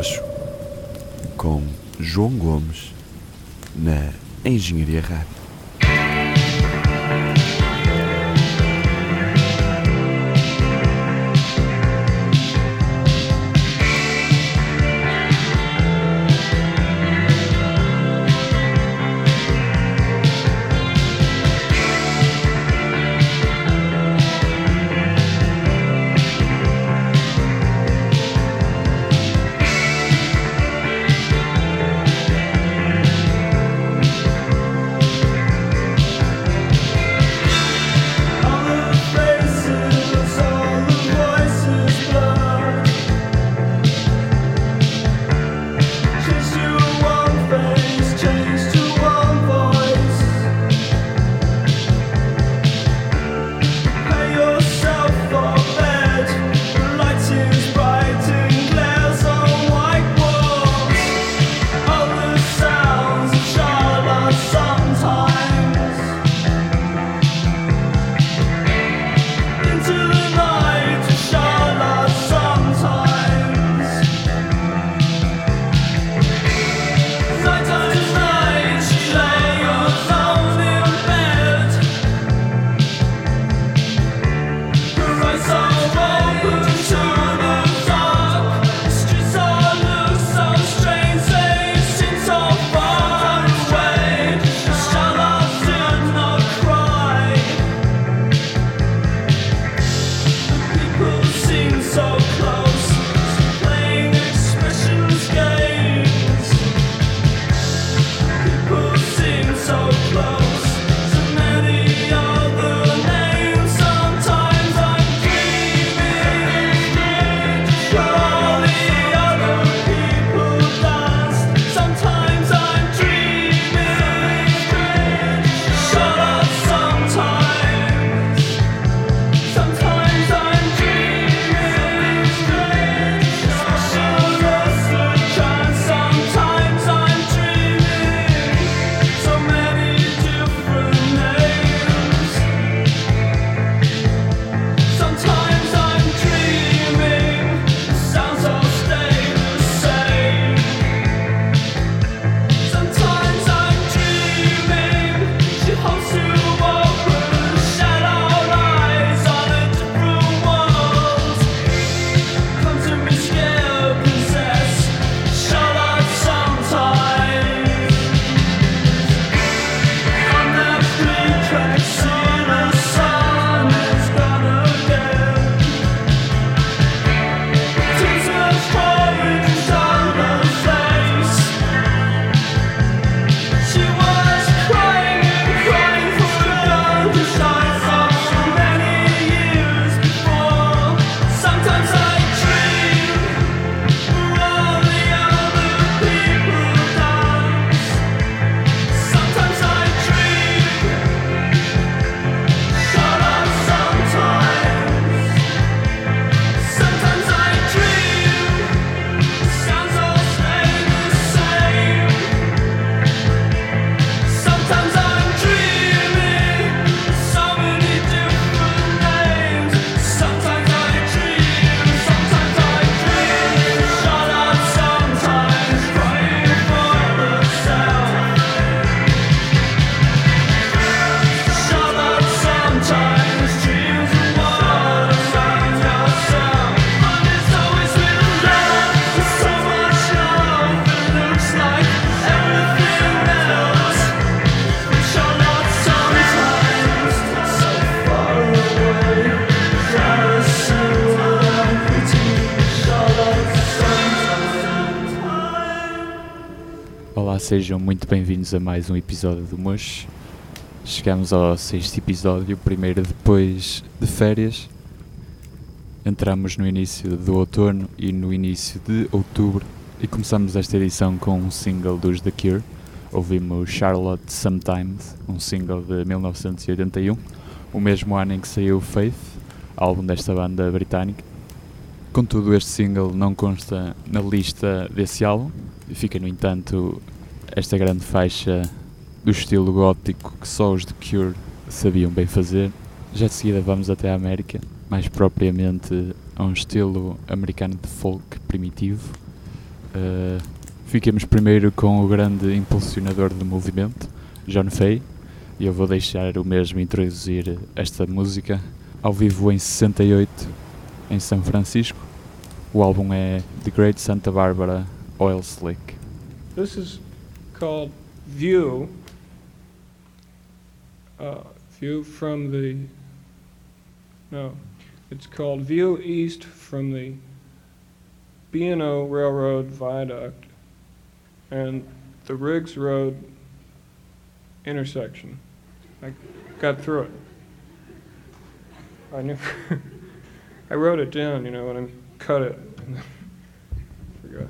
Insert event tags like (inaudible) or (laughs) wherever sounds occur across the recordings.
Mocho com João Gomes na Engenharia Rádio. Sejam muito bem-vindos a mais um episódio do Mosh. Chegamos ao sexto episódio, primeiro depois de férias. Entramos no início do outono e no início de outubro e começamos esta edição com um single dos The Cure. Ouvimos Charlotte Sometimes, um single de 1981, o mesmo ano em que saiu Faith, álbum desta banda britânica. Contudo, este single não consta na lista desse álbum, fica, no entanto, esta grande faixa do estilo gótico que só os de Cure sabiam bem fazer. Já de seguida vamos até a América, mais propriamente a um estilo americano de folk primitivo. Uh, fiquemos primeiro com o grande impulsionador do movimento, John Fay, e eu vou deixar o mesmo introduzir esta música ao vivo em 68 em São Francisco. O álbum é The Great Santa Barbara Oil Slick. Called View. Uh, view from the. No, it's called View East from the B&O Railroad Viaduct and the Riggs Road intersection. I got through it. I knew. (laughs) I wrote it down, you know, and I cut it. (laughs) Forgot.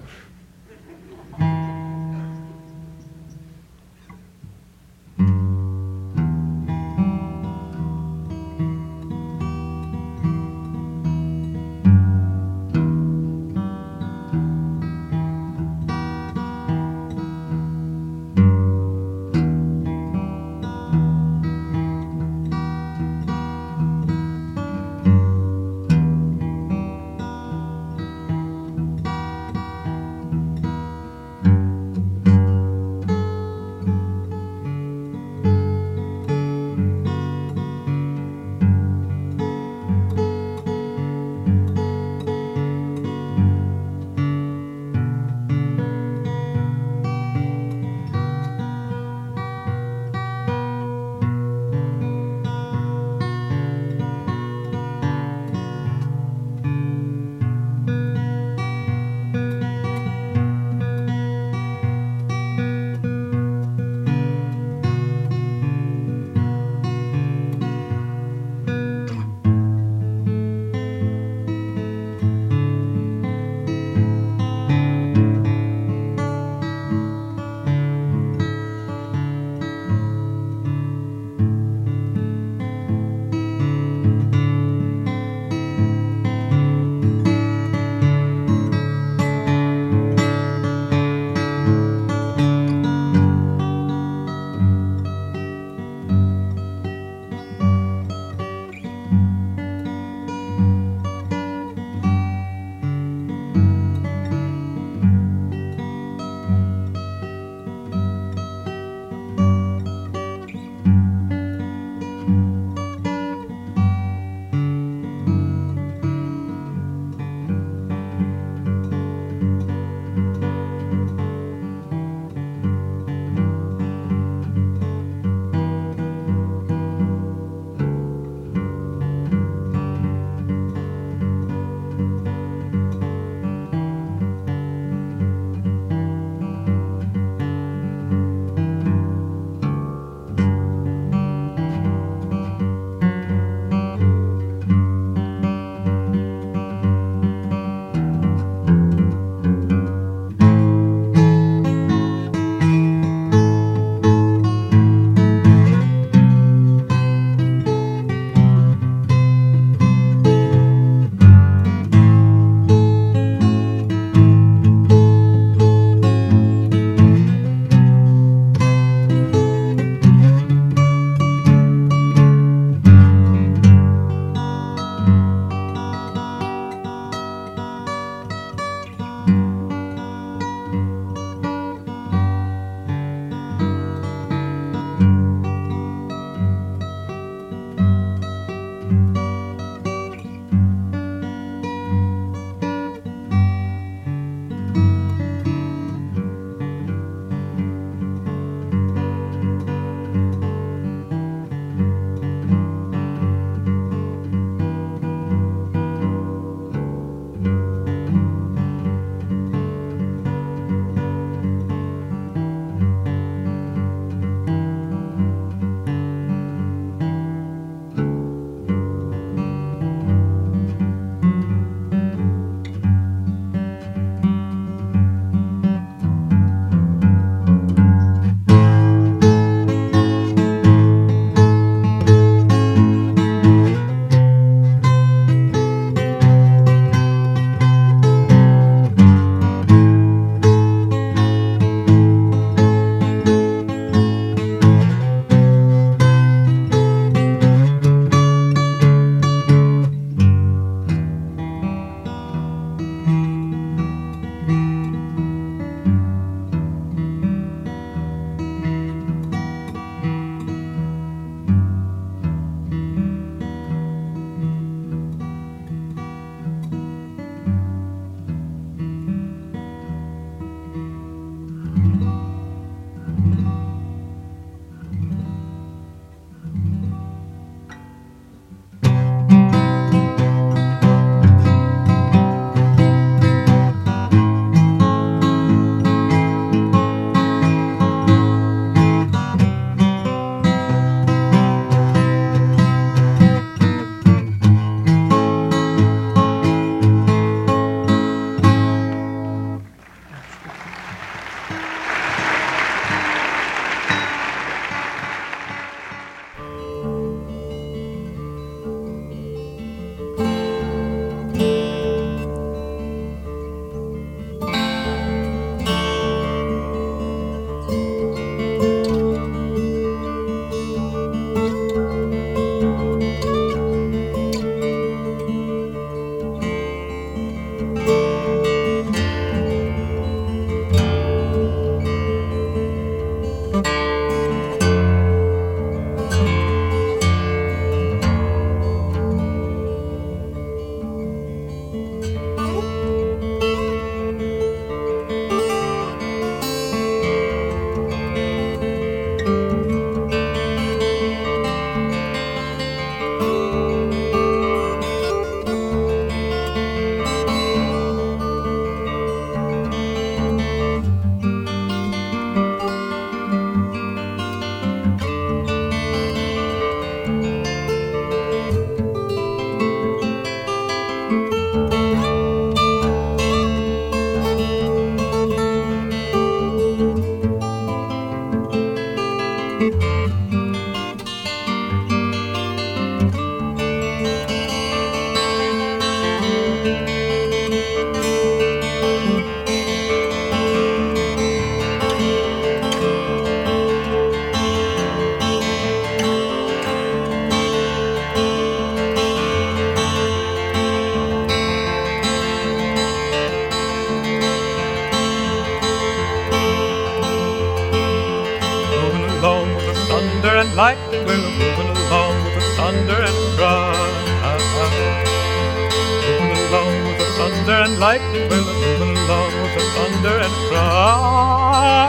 Lightning will along with the thunder and cry.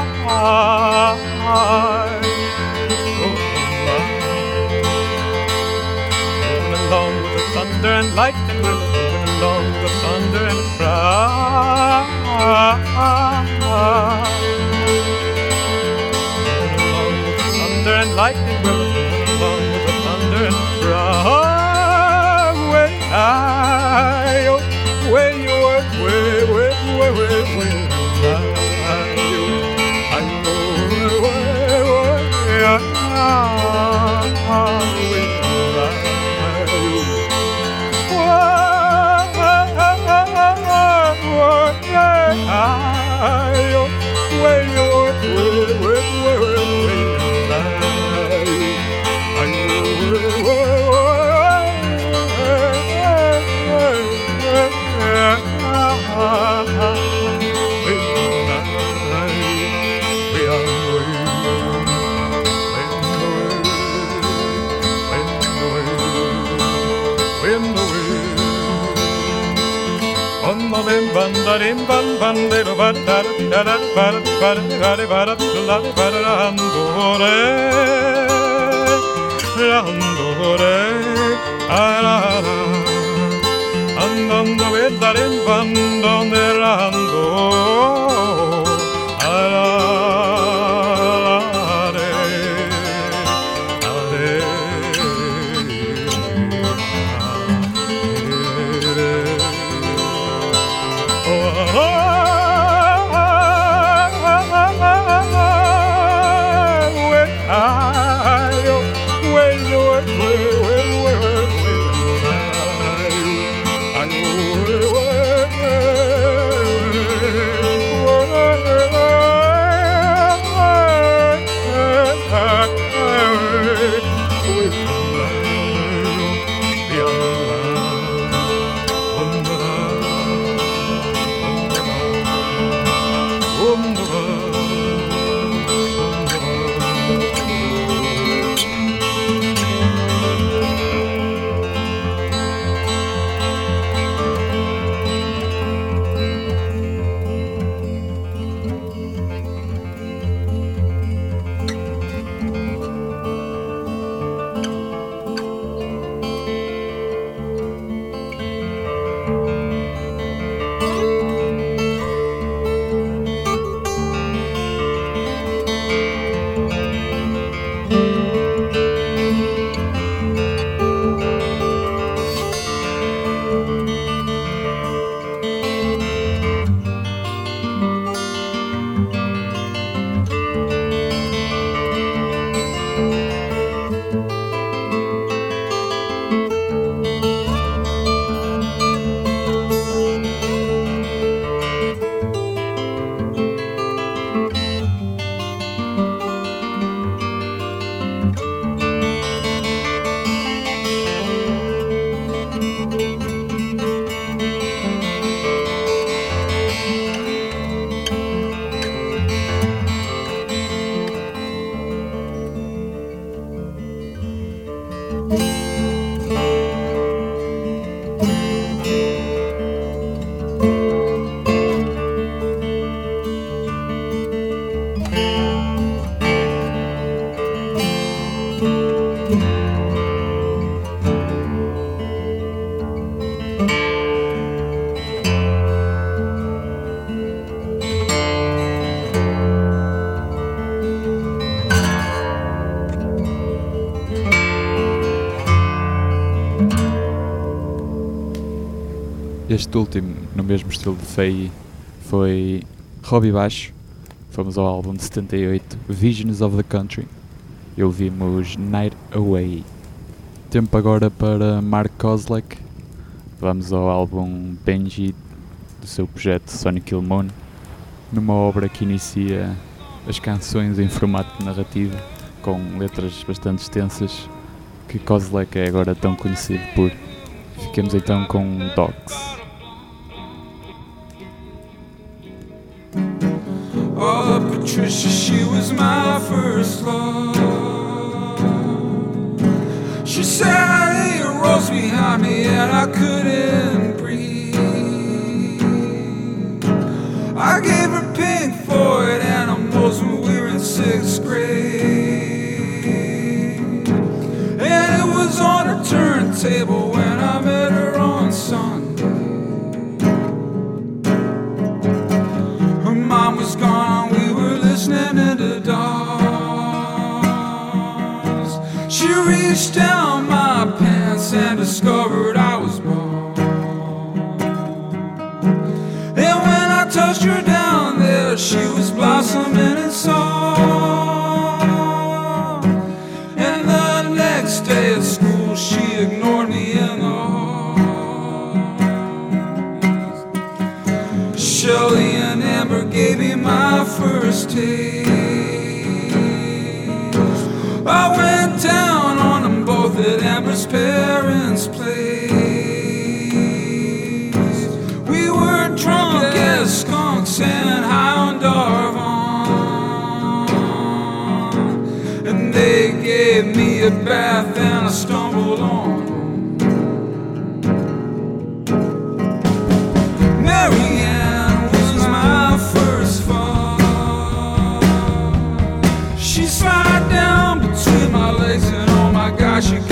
Moving along with the thunder and lightning will along with the thunder and cry. heart. Onnovem bandarim ban bandero bandar darar bar bar gare bar la bar andore andore ara andando vedarim bandone andore Este último, no mesmo estilo de Faye, foi Robbie Baixo. Fomos ao álbum de 78, Visions of the Country. E ouvimos Night Away. Tempo agora para Mark Kozlek. Vamos ao álbum Benji, do seu projeto Sonic Kill Moon. Numa obra que inicia as canções em formato narrativo, com letras bastante extensas, que Kozlek é agora tão conhecido por. Fiquemos então com Dogs. She slid down between my legs, and oh my gosh, you.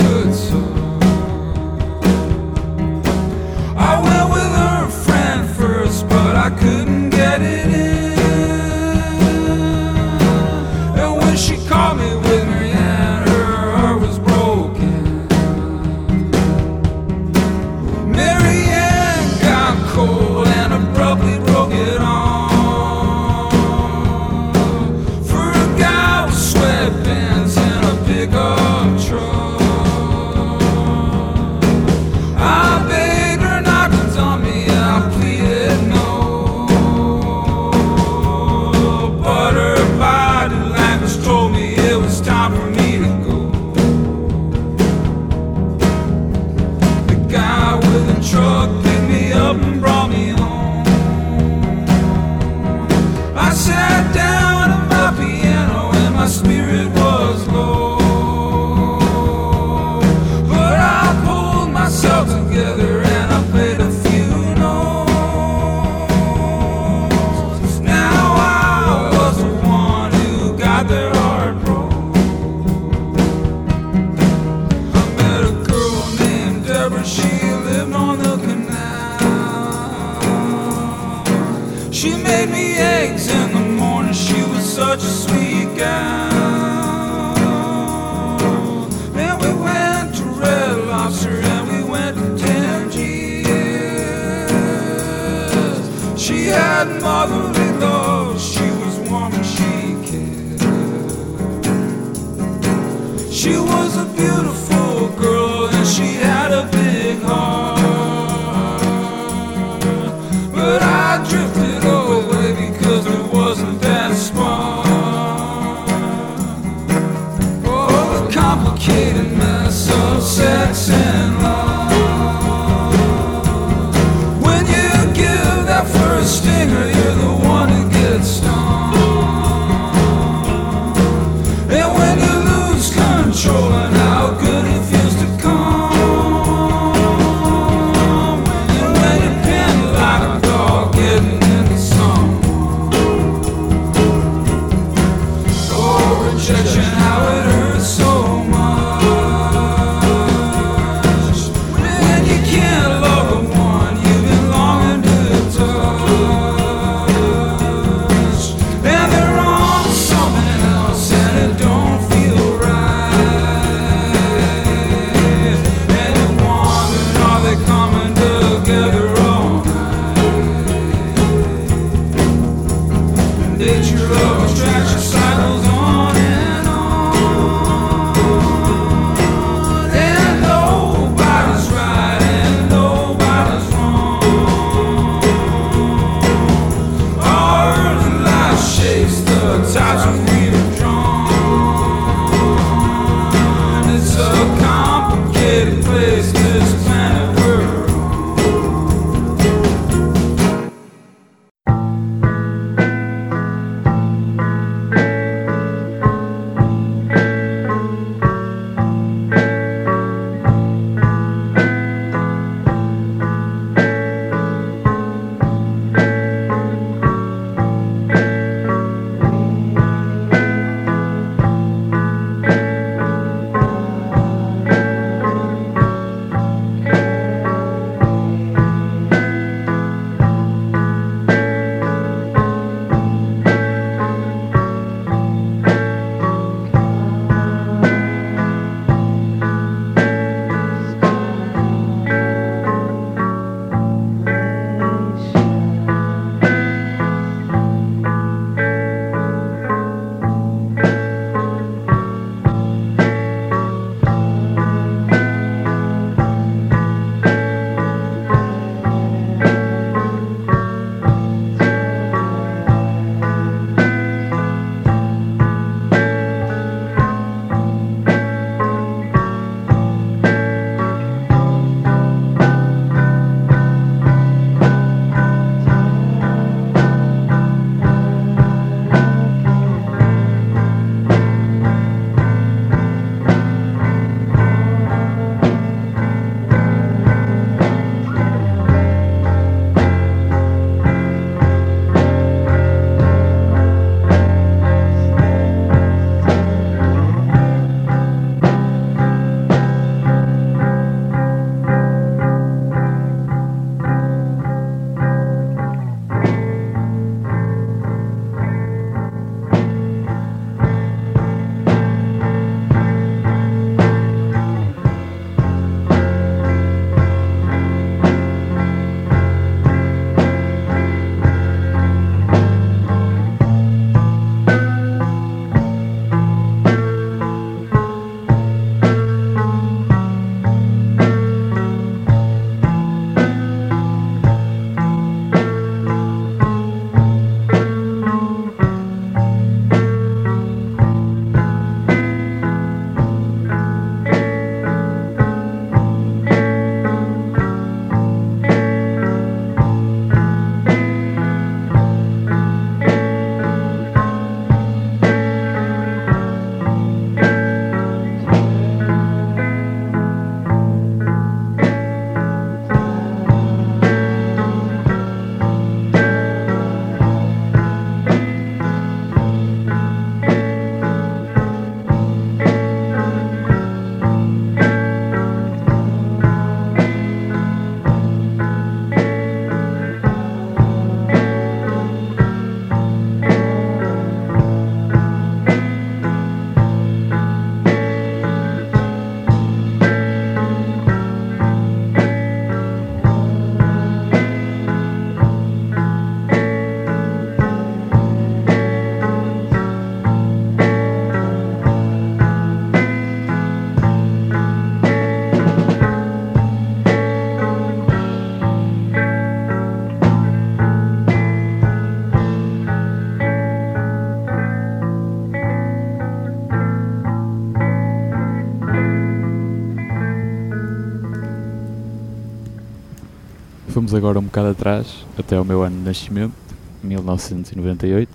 Fomos agora um bocado atrás, até ao meu ano de nascimento, 1998,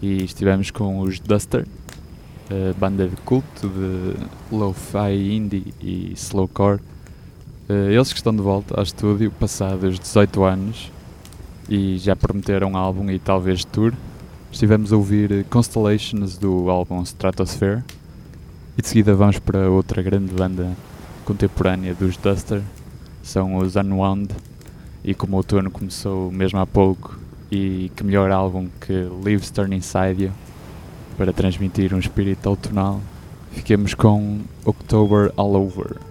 e estivemos com os Duster, banda de culto de lo-fi indie e slowcore. Eh, Eles que estão de volta ao estúdio passados 18 anos e já prometeram álbum e talvez tour. Estivemos a ouvir Constellations do álbum Stratosphere e de seguida vamos para outra grande banda contemporânea dos Duster, são os Unwound e como o outono começou mesmo há pouco e que melhor álbum que Leaves Turn Inside You para transmitir um espírito outonal, fiquemos com October All Over.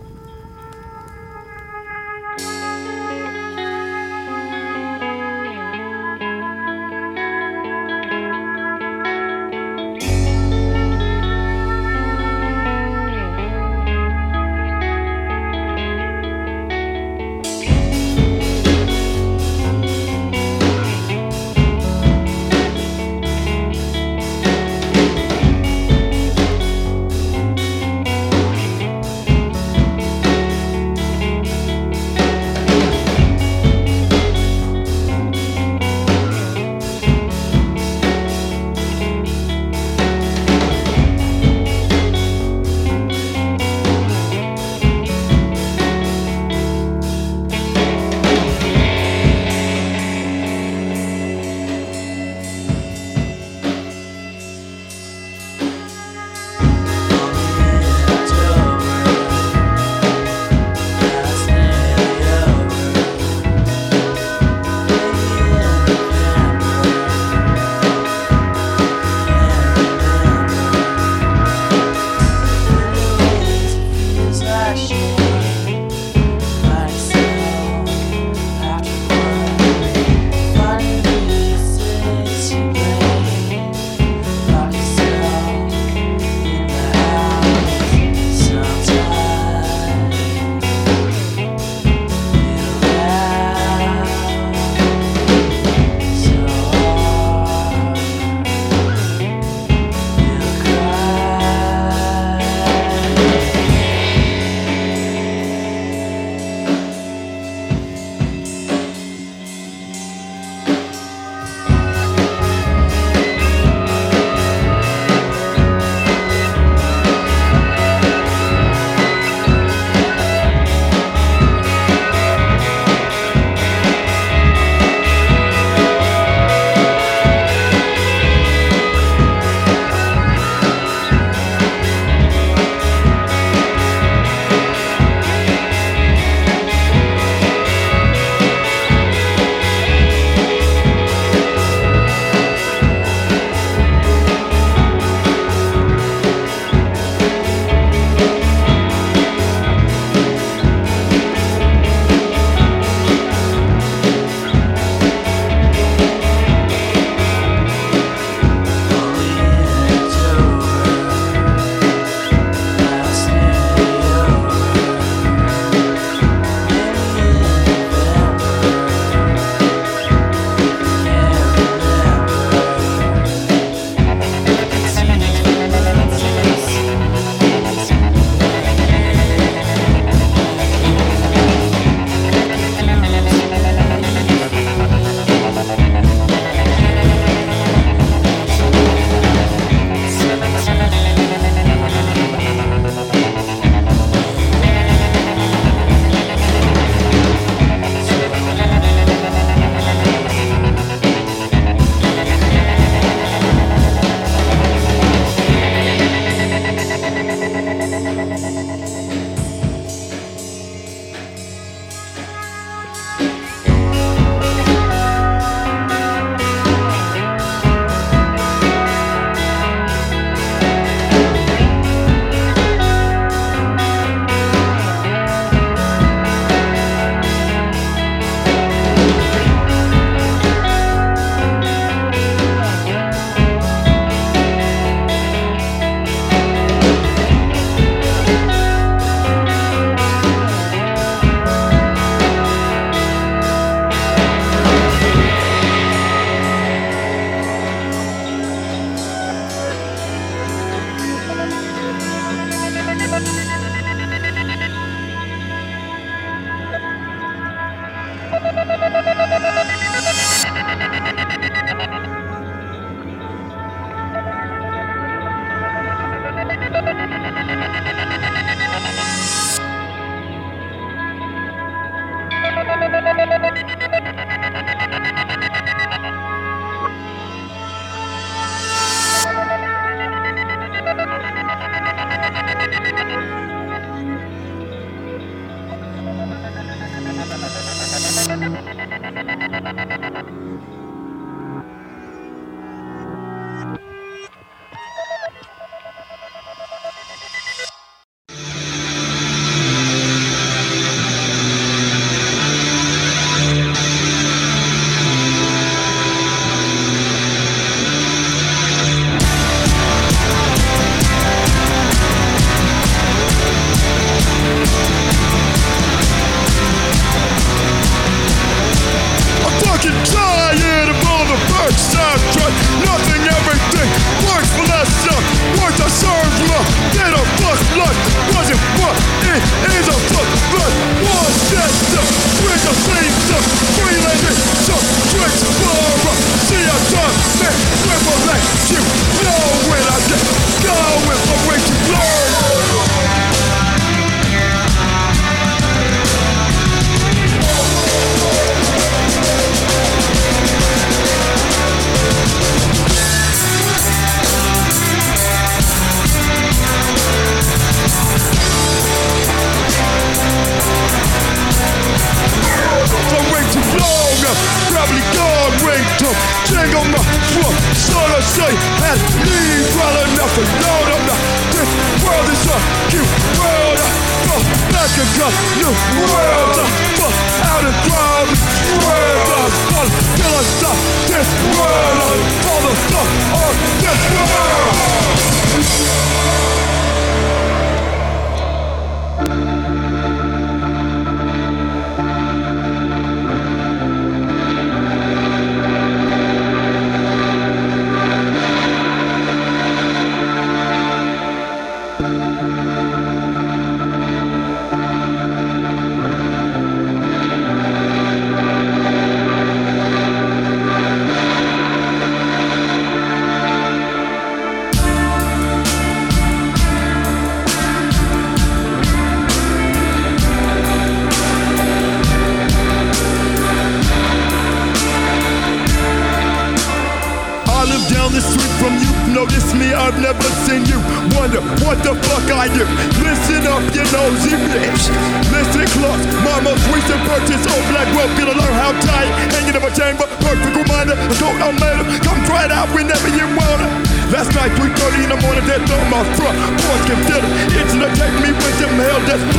World.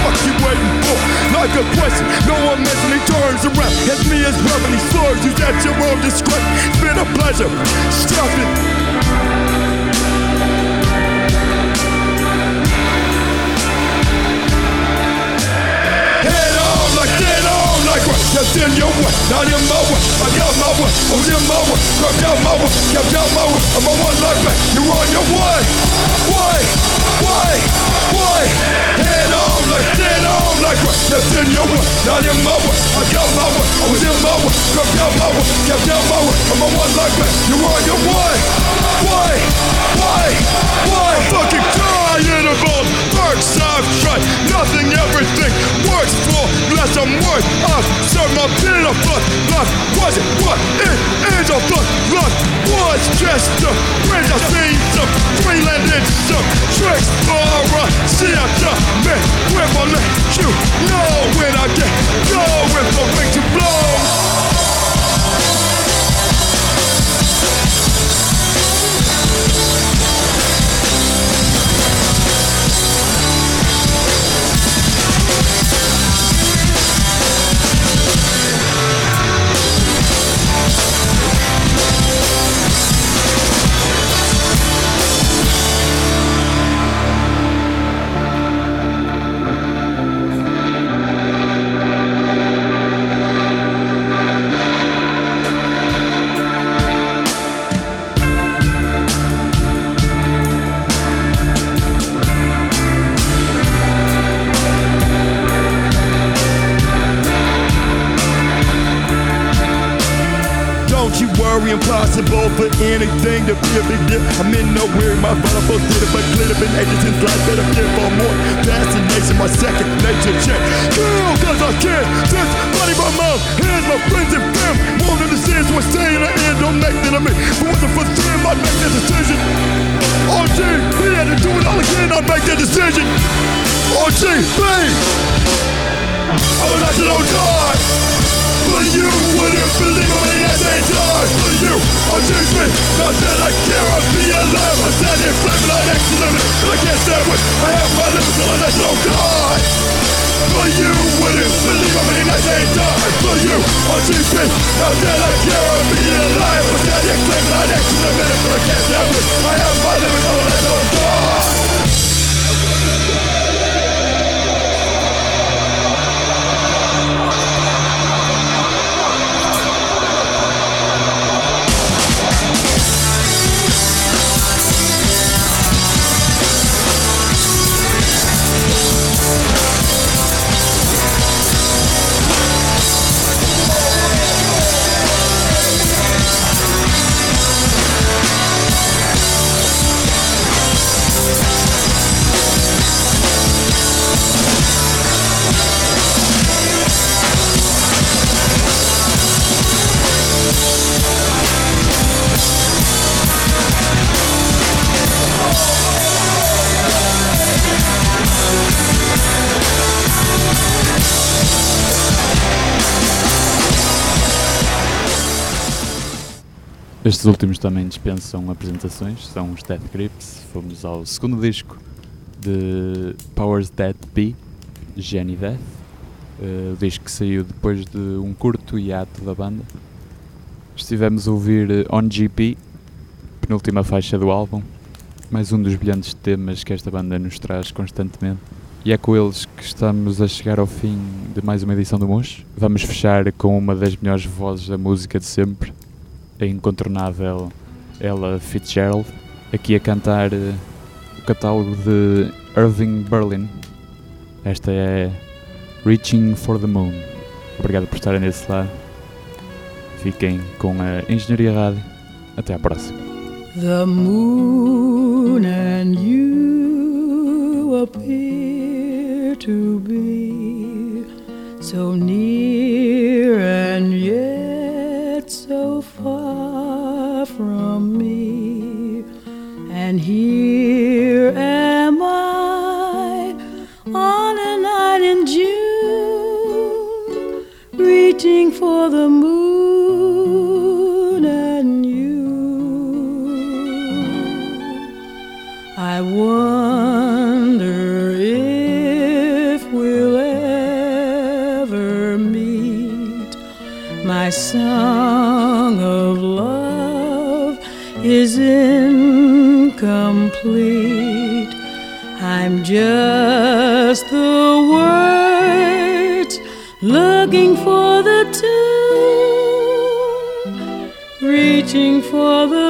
Fuck you waiting for. Like a question, no one mentally turns around. As me as verbally slurs, use at your own discretion. It's been a pleasure. Stop it. Just in your way, not in my way. I got my way, I was in my way. Crept out my way, kept out my way. I'm on one like back, you're on your way. Way, way, way. Head on like dead on like what? Just in your way, not in my way. I got my way, I was in my way. Crept out my way, kept out my way. I'm on one like back, you're on your way. Way, way, way. I'm fucking tired of all birds I've tried. Nothing, everything works for less I'm worth of. Serve my bitter fuck life. Was it what it is a fuck life? Was just a bridge. I seen some freelanded some tricks for a see I done me. When I let you know when I get going for way too long. Don't How how I care? Being alive was getting quick, not next to the Estes últimos também dispensam apresentações, são os Death Grips. Fomos ao segundo disco de Powers That Be, Jenny Death. eh, o disco que saiu depois de um curto hiato da banda. Estivemos a ouvir eh, On GP, penúltima faixa do álbum, mais um dos brilhantes temas que esta banda nos traz constantemente. E é com eles que estamos a chegar ao fim de mais uma edição do Mosh. Vamos fechar com uma das melhores vozes da música de sempre, a incontornável Ella Fitzgerald, aqui a cantar eh, o catálogo de Irving Berlin. Esta é Reaching for the Moon. Obrigado por estarem desse lado. Fiquem com a Engenharia Rádio. Até à próxima. The moon and you appear to be so near and yet And here am I on a night in June, reaching for the moon and you. I wonder if we'll ever meet. My song of love is incomplete. I'm just the words looking for the tune, reaching for the